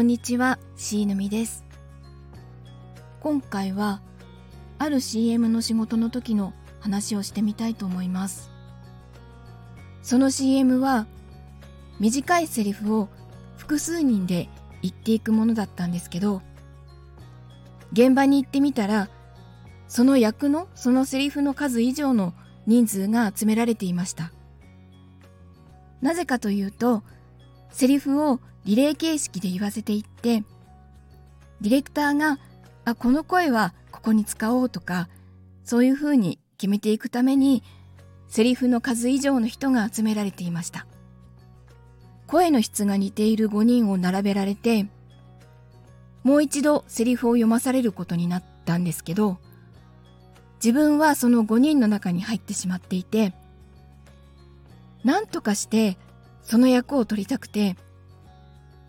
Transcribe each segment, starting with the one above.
こんにちは、しーぬみです。今回は、ある CM の仕事の時の話をしてみたいと思います。その CM は、短いセリフを複数人で言っていくものだったんですけど、現場に行ってみたら、その役のそのセリフの数以上の人数が集められていました。なぜかというと、セリフをリレー形式で言わせていって、ディレクターが、あ、この声はここに使おうとか、そういうふうに決めていくために、セリフの数以上の人が集められていました。声の質が似ている5人を並べられて、もう一度セリフを読まされることになったんですけど、自分はその5人の中に入ってしまっていて、なんとかしてその役を取りたくて、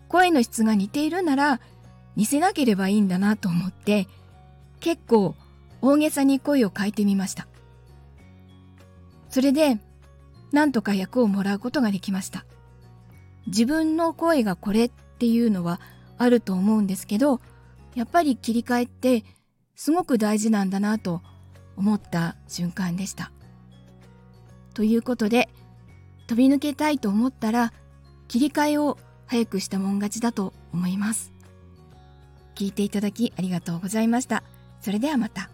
声の質が似ているなら似せなければいいんだなと思って、結構大げさに声を変えてみました。それで、なんとか役をもらうことができました。自分の声がこれっていうのはあると思うんですけど、やっぱり切り替えってすごく大事なんだなと思った瞬間でした。ということで、飛び抜けたいと思ったら切り替えを早くしたもん勝ちだと思います。聞いていただきありがとうございました。それではまた。